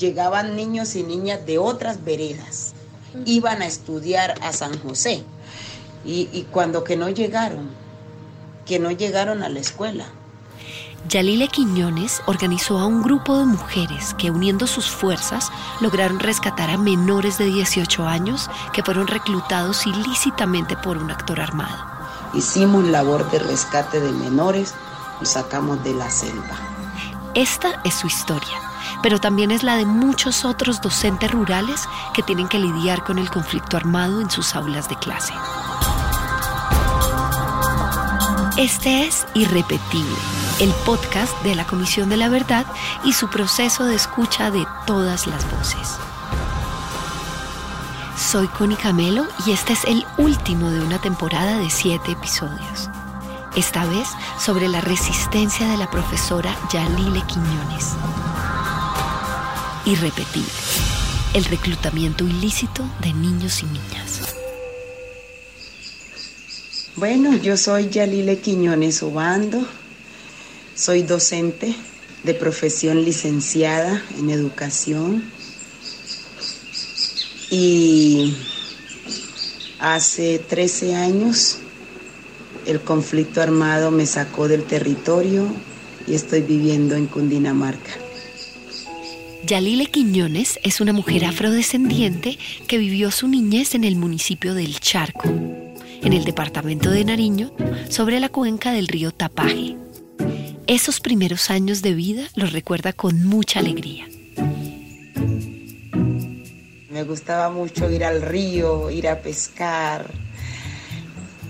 llegaban niños y niñas de otras veredas, iban a estudiar a San José. Y, y cuando que no llegaron, que no llegaron a la escuela. Yalile Quiñones organizó a un grupo de mujeres que uniendo sus fuerzas lograron rescatar a menores de 18 años que fueron reclutados ilícitamente por un actor armado. Hicimos labor de rescate de menores, y sacamos de la selva. Esta es su historia, pero también es la de muchos otros docentes rurales que tienen que lidiar con el conflicto armado en sus aulas de clase. Este es Irrepetible, el podcast de la Comisión de la Verdad y su proceso de escucha de todas las voces. Soy Connie Camelo y este es el último de una temporada de siete episodios. Esta vez sobre la resistencia de la profesora Yalile Quiñones. Irrepetible, el reclutamiento ilícito de niños y niñas. Bueno, yo soy Yalile Quiñones Obando, soy docente de profesión licenciada en educación y hace 13 años el conflicto armado me sacó del territorio y estoy viviendo en Cundinamarca. Yalile Quiñones es una mujer afrodescendiente que vivió su niñez en el municipio del Charco, en el departamento de Nariño, sobre la cuenca del río Tapaje. Esos primeros años de vida los recuerda con mucha alegría. Me gustaba mucho ir al río, ir a pescar.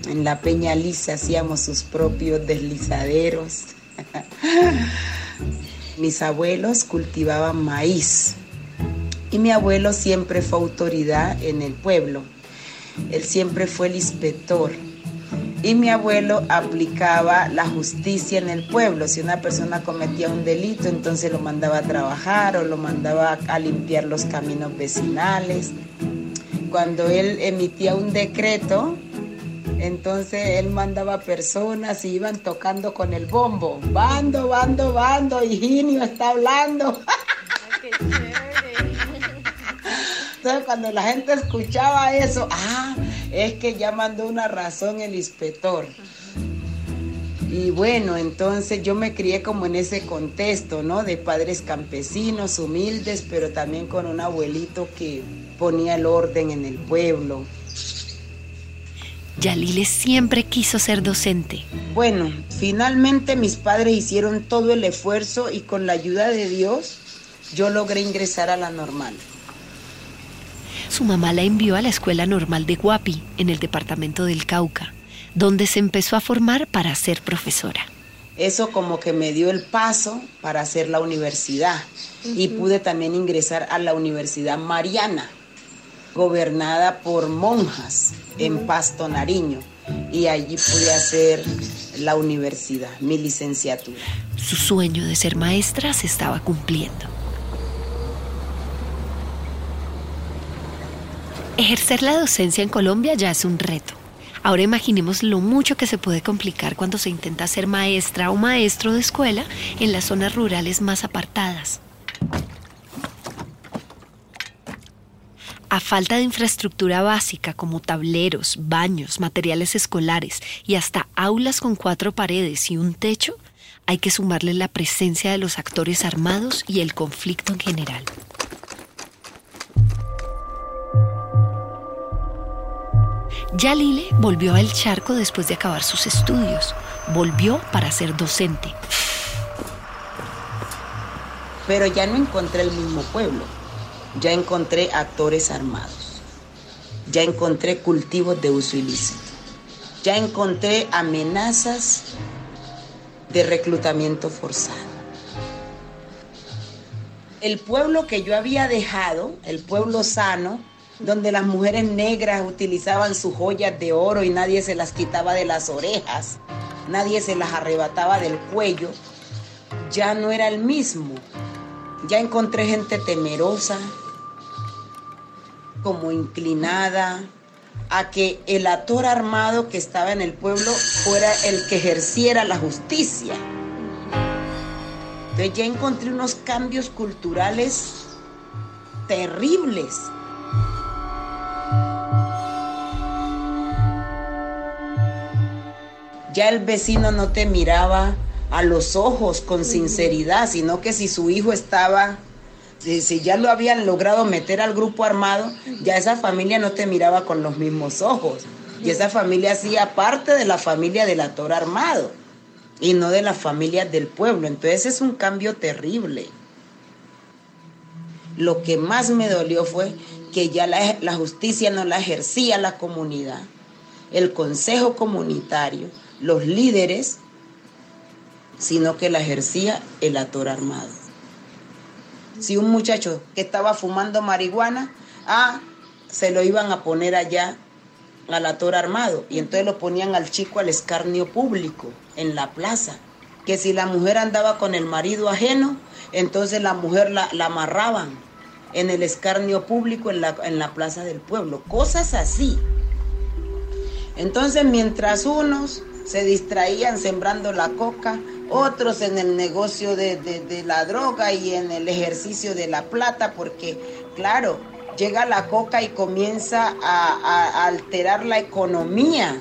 En la Peña Lisa hacíamos sus propios deslizaderos. Mis abuelos cultivaban maíz y mi abuelo siempre fue autoridad en el pueblo. Él siempre fue el inspector. Y mi abuelo aplicaba la justicia en el pueblo. Si una persona cometía un delito, entonces lo mandaba a trabajar o lo mandaba a limpiar los caminos vecinales. Cuando él emitía un decreto, entonces él mandaba personas y iban tocando con el bombo. Bando, bando, bando, Higinio está hablando. Entonces cuando la gente escuchaba eso, ah, es que ya mandó una razón el inspector. Y bueno, entonces yo me crié como en ese contexto, ¿no? De padres campesinos, humildes, pero también con un abuelito que ponía el orden en el pueblo. Yalile siempre quiso ser docente. Bueno, finalmente mis padres hicieron todo el esfuerzo y con la ayuda de Dios yo logré ingresar a la normal. Su mamá la envió a la Escuela Normal de Guapi, en el departamento del Cauca, donde se empezó a formar para ser profesora. Eso como que me dio el paso para hacer la universidad y pude también ingresar a la Universidad Mariana, gobernada por monjas en Pasto Nariño y allí pude hacer la universidad, mi licenciatura. Su sueño de ser maestra se estaba cumpliendo. Ejercer la docencia en Colombia ya es un reto. Ahora imaginemos lo mucho que se puede complicar cuando se intenta ser maestra o maestro de escuela en las zonas rurales más apartadas. A falta de infraestructura básica como tableros, baños, materiales escolares y hasta aulas con cuatro paredes y un techo, hay que sumarle la presencia de los actores armados y el conflicto en general. Yalile volvió al charco después de acabar sus estudios. Volvió para ser docente. Pero ya no encontré el mismo pueblo, ya encontré actores armados, ya encontré cultivos de uso ilícito, ya encontré amenazas de reclutamiento forzado. El pueblo que yo había dejado, el pueblo sano, donde las mujeres negras utilizaban sus joyas de oro y nadie se las quitaba de las orejas, nadie se las arrebataba del cuello, ya no era el mismo. Ya encontré gente temerosa, como inclinada a que el actor armado que estaba en el pueblo fuera el que ejerciera la justicia. Entonces ya encontré unos cambios culturales terribles. Ya el vecino no te miraba a los ojos con sinceridad, sino que si su hijo estaba, si, ya lo habían logrado meter al grupo armado, ya esa familia no te miraba con los mismos ojos. Y esa familia hacía parte de la familia del actor armado y no de la familia del pueblo. Entonces es un cambio terrible. Lo que más me dolió fue que ya la, la justicia no la ejercía la comunidad, el consejo comunitario, los líderes, sino que la ejercía el actor armado. Si un muchacho que estaba fumando marihuana, ah, se lo iban a poner allá al actor armado y entonces lo ponían al chico al escarnio público en la plaza. Que si la mujer andaba con el marido ajeno, entonces la mujer la, la amarraban en el escarnio público en la, en la plaza del pueblo. Cosas así. Entonces mientras unos se distraían sembrando la coca, otros en el negocio de, de, la droga y en el ejercicio de la plata, porque claro, llega la coca y comienza a, alterar la economía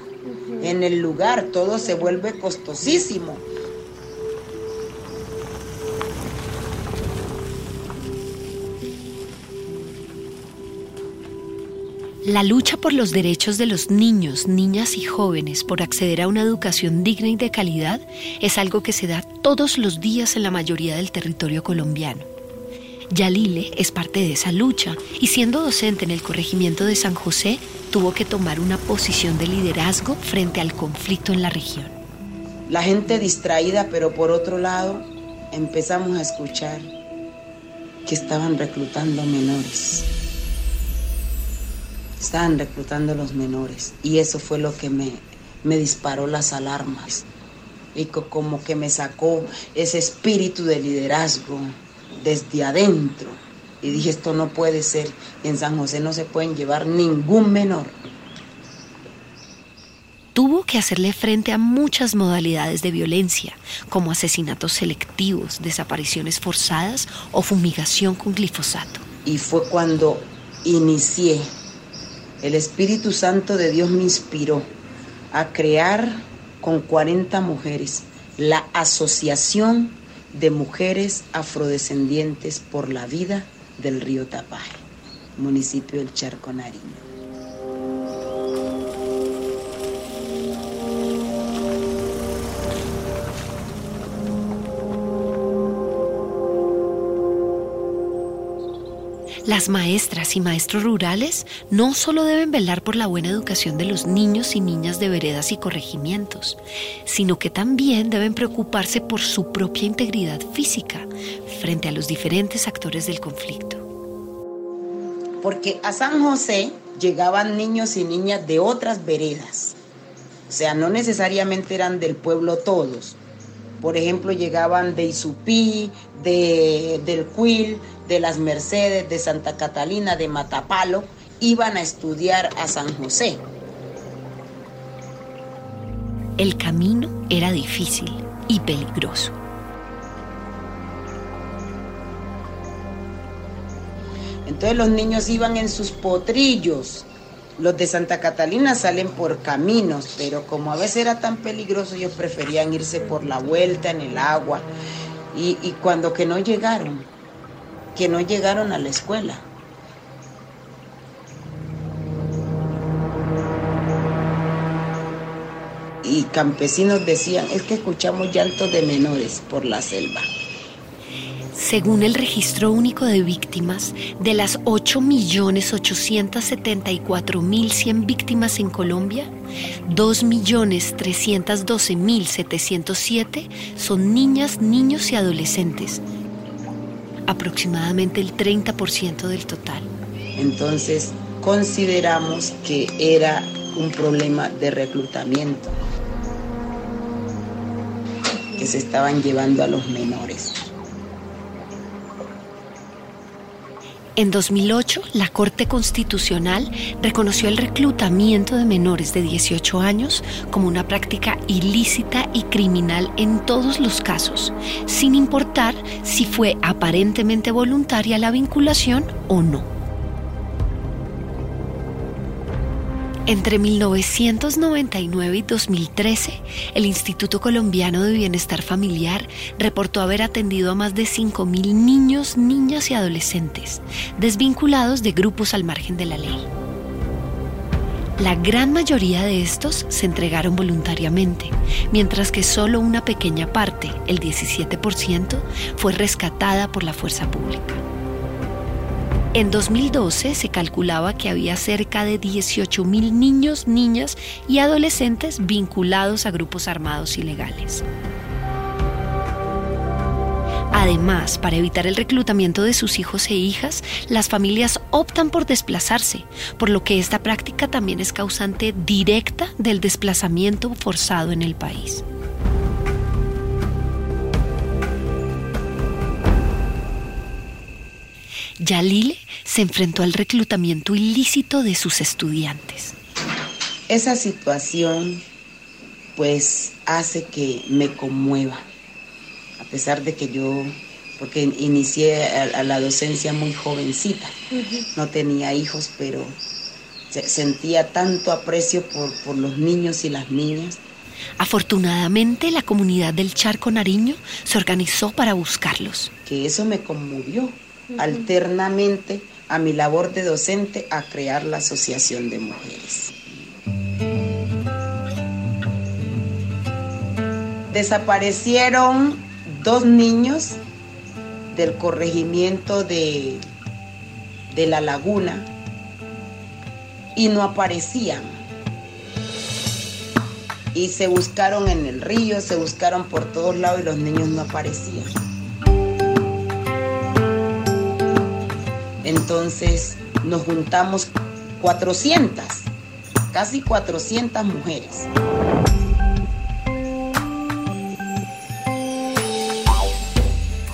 en el lugar, todo se vuelve costosísimo. La lucha por los derechos de los niños, niñas y jóvenes por acceder a una educación digna y de calidad es algo que se da todos los días en la mayoría del territorio colombiano. Yalile es parte de esa lucha y siendo docente en el corregimiento de San José tuvo que tomar una posición de liderazgo frente al conflicto en la región. La gente distraída, pero por otro lado empezamos a escuchar que estaban reclutando menores estaban reclutando los menores y eso fue lo que me, me disparó las alarmas. Y como que me sacó ese espíritu de liderazgo desde adentro. Y dije esto no puede ser. En San José no se pueden llevar ningún menor tuvo que hacerle frente a muchas modalidades de violencia, como asesinatos selectivos, desapariciones forzadas o fumigación con glifosato. Y fue cuando inicié el Espíritu Santo de Dios me inspiró a crear con 40 mujeres la Asociación de Mujeres Afrodescendientes por la Vida del Río Tapaje, municipio del Charco Nariño. Las maestras y maestros rurales no solo deben velar por la buena educación de los niños y niñas de veredas y corregimientos, sino que también deben preocuparse por su propia integridad física frente a los diferentes actores del conflicto. Porque a San José llegaban niños y niñas de otras veredas, o sea, no necesariamente eran del pueblo todos, por ejemplo, llegaban de Isupí, de, del Cuil, de las Mercedes, de Santa Catalina, de Matapalo, iban a estudiar a San José. El camino era difícil y peligroso. Entonces los niños iban en sus potrillos. Los de Santa Catalina salen por caminos, pero como a veces era tan peligroso, ellos preferían irse por la vuelta en el agua. Y, cuando que no llegaron, que no llegaron a la escuela. Y campesinos decían, es que escuchamos llantos de menores por la selva. Según el registro único de víctimas, de las 8.874.100 víctimas en Colombia, 2.312.707 son niñas, niños y adolescentes, aproximadamente el 30% del total. Entonces, consideramos que era un problema de reclutamiento, que se estaban llevando a los menores. En 2008, la Corte Constitucional reconoció el reclutamiento de menores de 18 años como una práctica ilícita y criminal en todos los casos, sin importar si fue aparentemente voluntaria la vinculación o no. Entre 1999 y 2013, el Instituto Colombiano de Bienestar Familiar reportó haber atendido a más de 5.000 niños, niñas y adolescentes, desvinculados de grupos al margen de la ley. La gran mayoría de estos se entregaron voluntariamente, mientras que solo una pequeña parte, el 17%, fue rescatada por la fuerza pública. En 2012 se calculaba que había cerca de 18 mil niños, niñas y adolescentes vinculados a grupos armados ilegales. Además, para evitar el reclutamiento de sus hijos e hijas, las familias optan por desplazarse, por lo que esta práctica también es causante directa del desplazamiento forzado en el país. Yalile se enfrentó al reclutamiento ilícito de sus estudiantes. Esa situación pues hace que me conmueva, a pesar de que yo, porque inicié a, la docencia muy jovencita, no tenía hijos, pero sentía tanto aprecio por, por los niños y las niñas. Afortunadamente, la comunidad del Charco Nariño se organizó para buscarlos. Que eso me conmovió, alternamente a mi labor de docente a crear la Asociación de Mujeres. Desaparecieron dos niños del corregimiento de, de La Laguna y no aparecían. Y se buscaron en el río, se buscaron por todos lados y los niños no aparecían. Entonces nos juntamos 400, casi 400 mujeres.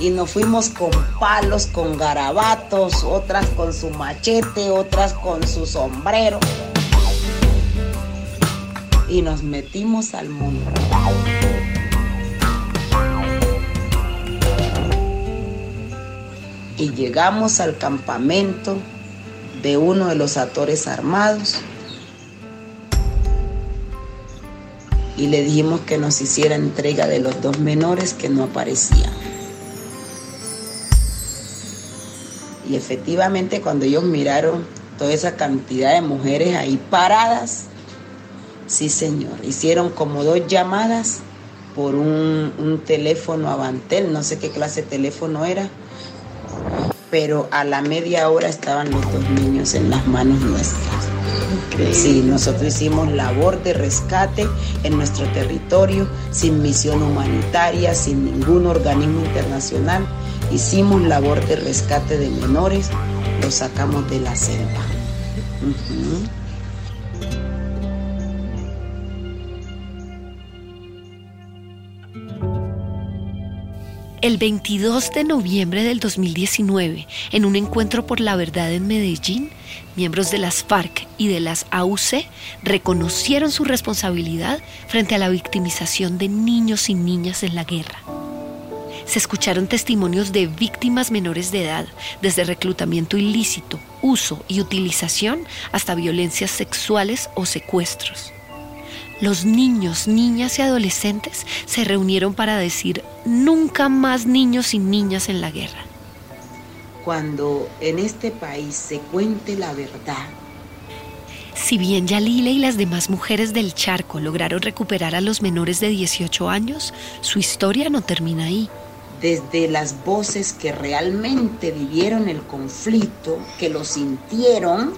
Y nos fuimos con palos, con garabatos, otras con su machete, otras con su sombrero. Y nos metimos al mundo. Y llegamos al campamento de uno de los actores armados y le dijimos que nos hiciera entrega de los dos menores que no aparecían. Y efectivamente cuando ellos miraron toda esa cantidad de mujeres ahí paradas, sí señor, hicieron como dos llamadas por un, un teléfono Avantel, no sé qué clase de teléfono era, pero a la media hora estaban los dos niños en las manos nuestras. Sí, nosotros hicimos labor de rescate en nuestro territorio, sin misión humanitaria, sin ningún organismo internacional. Hicimos labor de rescate de menores, los sacamos de la selva. El 22 de noviembre del 2019, en un encuentro por la verdad en Medellín, miembros de las FARC y de las AUC reconocieron su responsabilidad frente a la victimización de niños y niñas en la guerra. Se escucharon testimonios de víctimas menores de edad, desde reclutamiento ilícito, uso y utilización hasta violencias sexuales o secuestros. Los niños, niñas y adolescentes se reunieron para decir nunca más niños y niñas en la guerra. Cuando en este país se cuente la verdad. Si bien Yalile y las demás mujeres del charco lograron recuperar a los menores de 18 años, su historia no termina ahí. Desde las voces que realmente vivieron el conflicto, que lo sintieron,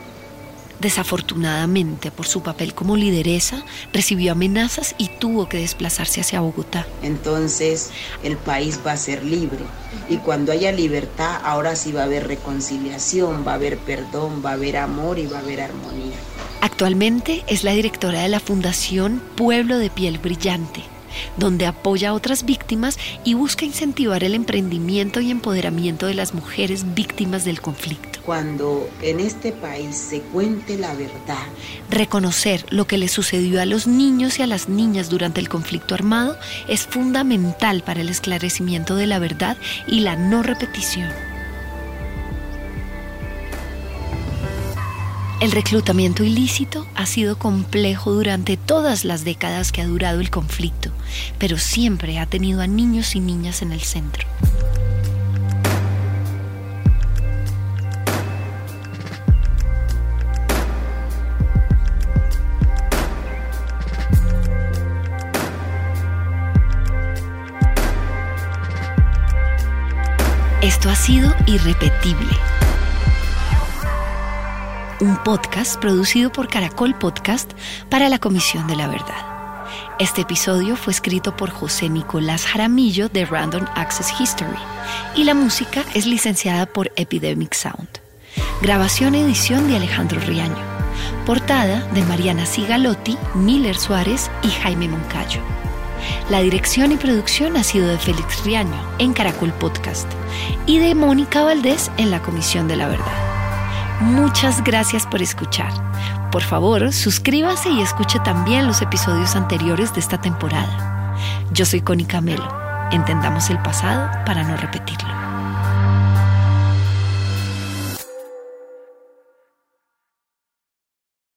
Desafortunadamente, por su papel como lideresa, recibió amenazas y tuvo que desplazarse hacia Bogotá. Entonces, el país va a ser libre. Y cuando haya libertad, ahora sí va a haber reconciliación, va a haber perdón, va a haber amor y va a haber armonía. Actualmente es la directora de la Fundación Pueblo de Piel Brillante, donde apoya a otras víctimas y busca incentivar el emprendimiento y empoderamiento de las mujeres víctimas del conflicto. Cuando en este país se cuente la verdad, Reconocer lo que le sucedió a los niños y a las niñas durante el conflicto armado es fundamental para el esclarecimiento de la verdad y la no repetición. El reclutamiento ilícito ha sido complejo durante todas las décadas que ha durado el conflicto, pero siempre ha tenido a niños y niñas en el centro. Irrepetible. Un podcast producido por Caracol Podcast para la Comisión de la Verdad. Este episodio fue escrito por José Nicolás Jaramillo de Random Access History y la música es licenciada por Epidemic Sound. Grabación y edición de Alejandro Riaño. Portada de Mariana Sigalotti, Miller Suárez y Jaime Moncayo. La dirección y producción ha sido de Félix Riaño en Caracol Podcast y de Mónica Valdés en la Comisión de la Verdad. Muchas gracias por escuchar. Por favor, suscríbase y escuche también los episodios anteriores de esta temporada. Yo soy Connie Camelo. Entendamos el pasado para no repetirlo.